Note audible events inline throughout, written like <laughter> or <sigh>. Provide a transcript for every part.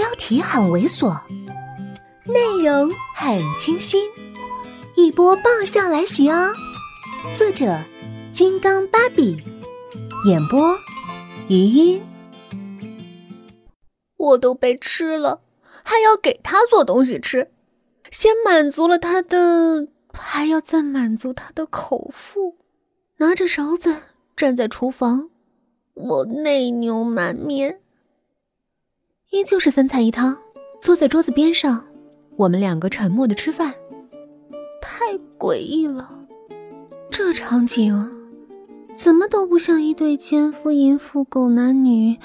标题很猥琐，内容很清新，一波爆笑来袭哦！作者：金刚芭比，演播：余音。我都被吃了，还要给他做东西吃，先满足了他的，还要再满足他的口腹。拿着勺子站在厨房，我内牛满面。依旧是三菜一汤，坐在桌子边上，我们两个沉默的吃饭，太诡异了。这场景怎么都不像一对奸夫淫妇狗男女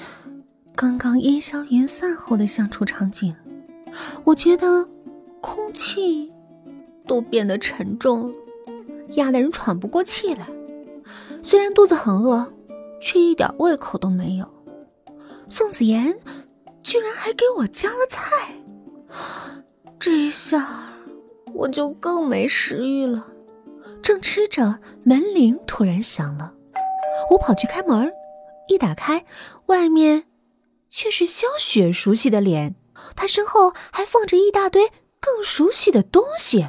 刚刚烟消云散后的相处场景。我觉得空气都变得沉重了，压得人喘不过气来。虽然肚子很饿，却一点胃口都没有。宋子妍。居然还给我加了菜，<gasps> 这一下我就更没食欲了。正吃着，门铃突然响了，我跑去开门，一打开，外面却是萧雪熟悉的脸，她身后还放着一大堆更熟悉的东西。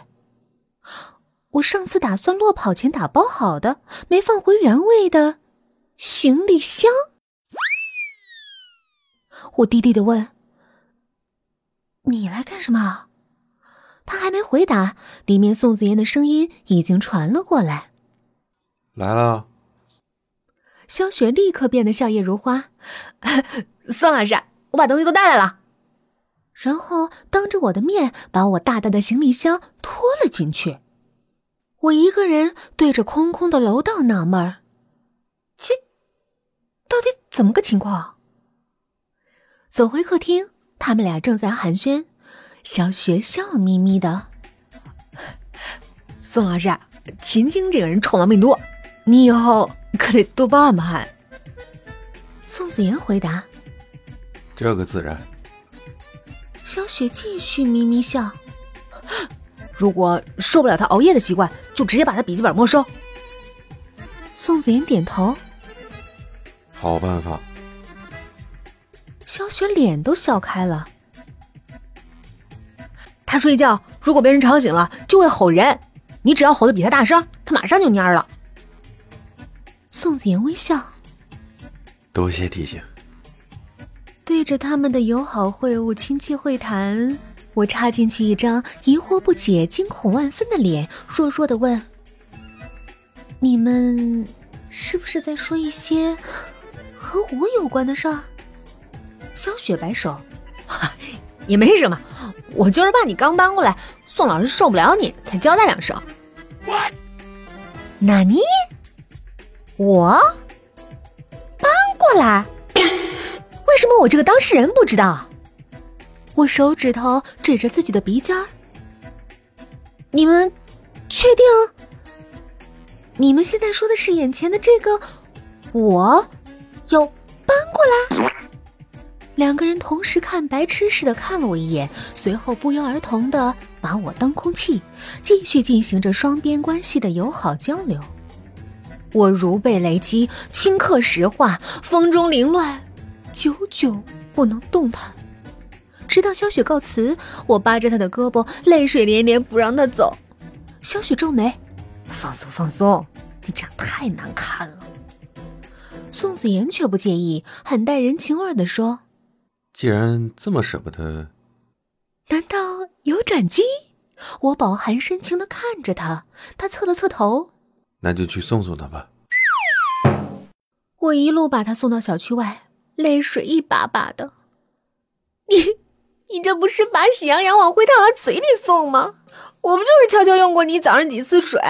我上次打算落跑前打包好的，没放回原位的行李箱。我低低的问：“你来干什么？”他还没回答，里面宋子妍的声音已经传了过来：“来了。”萧雪立刻变得笑靥如花：“宋老师，我把东西都带来了。”然后当着我的面把我大大的行李箱拖了进去。我一个人对着空空的楼道纳闷儿：“这到底怎么个情况？”走回客厅，他们俩正在寒暄。小雪笑眯眯的：“ <laughs> 宋老师，秦京这个人臭毛病多，你以后可得多包涵包涵。”宋子妍回答：“这个自然。”小雪继续眯眯笑：“如果受不了他熬夜的习惯，就直接把他笔记本没收。”宋子妍点头：“好办法。”萧雪脸都笑开了。他睡觉如果被人吵醒了，就会吼人。你只要吼得比他大声，他马上就蔫了。宋子妍微笑，多谢提醒。对着他们的友好会晤、亲切会谈，我插进去一张疑惑不解、惊恐万分的脸，弱弱的问：“你们是不是在说一些和我有关的事儿？”萧雪摆手，<laughs> 也没什么，我就是怕你刚搬过来，宋老师受不了你，才交代两声。纳尼？我搬过来？<coughs> 为什么我这个当事人不知道？我手指头指着自己的鼻尖儿。你们确定？你们现在说的是眼前的这个我要搬过来？两个人同时看白痴似的看了我一眼，随后不约而同的把我当空气，继续进行着双边关系的友好交流。我如被雷击，顷刻石化，风中凌乱，久久不能动弹。直到萧雪告辞，我扒着她的胳膊，泪水连连，不让她走。萧雪皱眉：“放松放松，你这样太难看了。”宋子妍却不介意，很带人情味的说。既然这么舍不得，难道有转机？我饱含深情的看着他，他侧了侧头，那就去送送他吧。我一路把他送到小区外，泪水一把把的。<laughs> 你，你这不是把喜羊羊往灰太狼嘴里送吗？我不就是悄悄用过你早上几次水，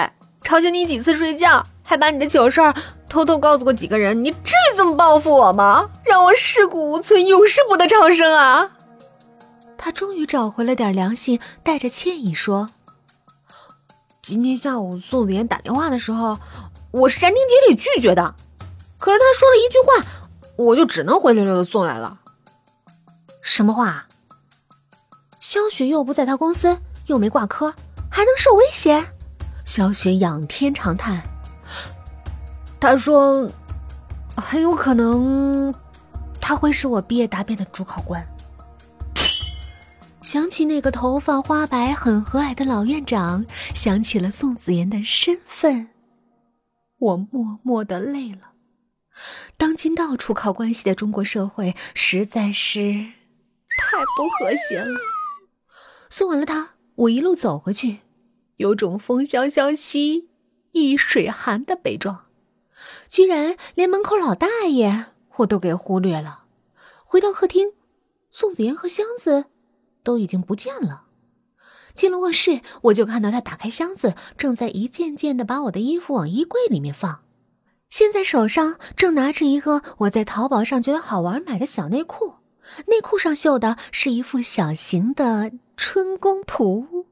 吵醒你几次睡觉，还把你的糗事儿。偷偷告诉过几个人，你至于这么报复我吗？让我尸骨无存，永世不得超生啊！他终于找回了点良心，带着歉意说：“今天下午宋子妍打电话的时候，我是斩钉截铁拒绝的。可是他说了一句话，我就只能灰溜溜的送来了。什么话？萧雪又不在他公司，又没挂科，还能受威胁？”萧雪仰天长叹。他说：“很有可能，他会是我毕业答辩的主考官。”想起那个头发花白、很和蔼的老院长，想起了宋子妍的身份，我默默的累了。当今到处靠关系的中国社会，实在是太不和谐了。送完了他，我一路走回去，有种风萧萧兮易水寒的悲壮，居然连门口老大爷我都给忽略了。回到客厅，宋子妍和箱子都已经不见了。进了卧室，我就看到他打开箱子，正在一件件的把我的衣服往衣柜里面放。现在手上正拿着一个我在淘宝上觉得好玩买的小内裤，内裤上绣的是一幅小型的春宫图，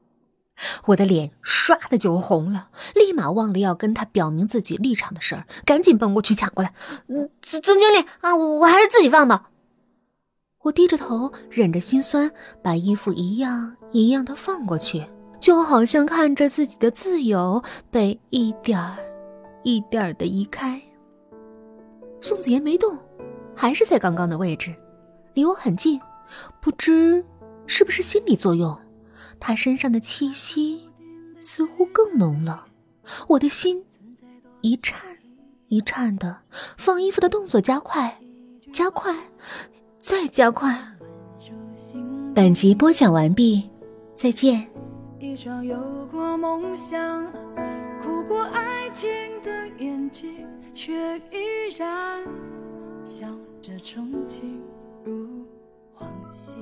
我的脸唰的就红了，立马忘了要跟他表明自己立场的事儿，赶紧奔过去抢过来。曾曾经理啊，我我还是自己放吧。我低着头，忍着心酸，把衣服一样一样的放过去，就好像看着自己的自由被一点儿。一点的移开。宋子妍没动，还是在刚刚的位置，离我很近。不知是不是心理作用，他身上的气息似乎更浓了。我的心一颤一颤的，放衣服的动作加快，加快，再加快。本集播讲完毕，再见。一双有过梦想。哭过爱情的眼睛，却依然笑着憧憬如往昔。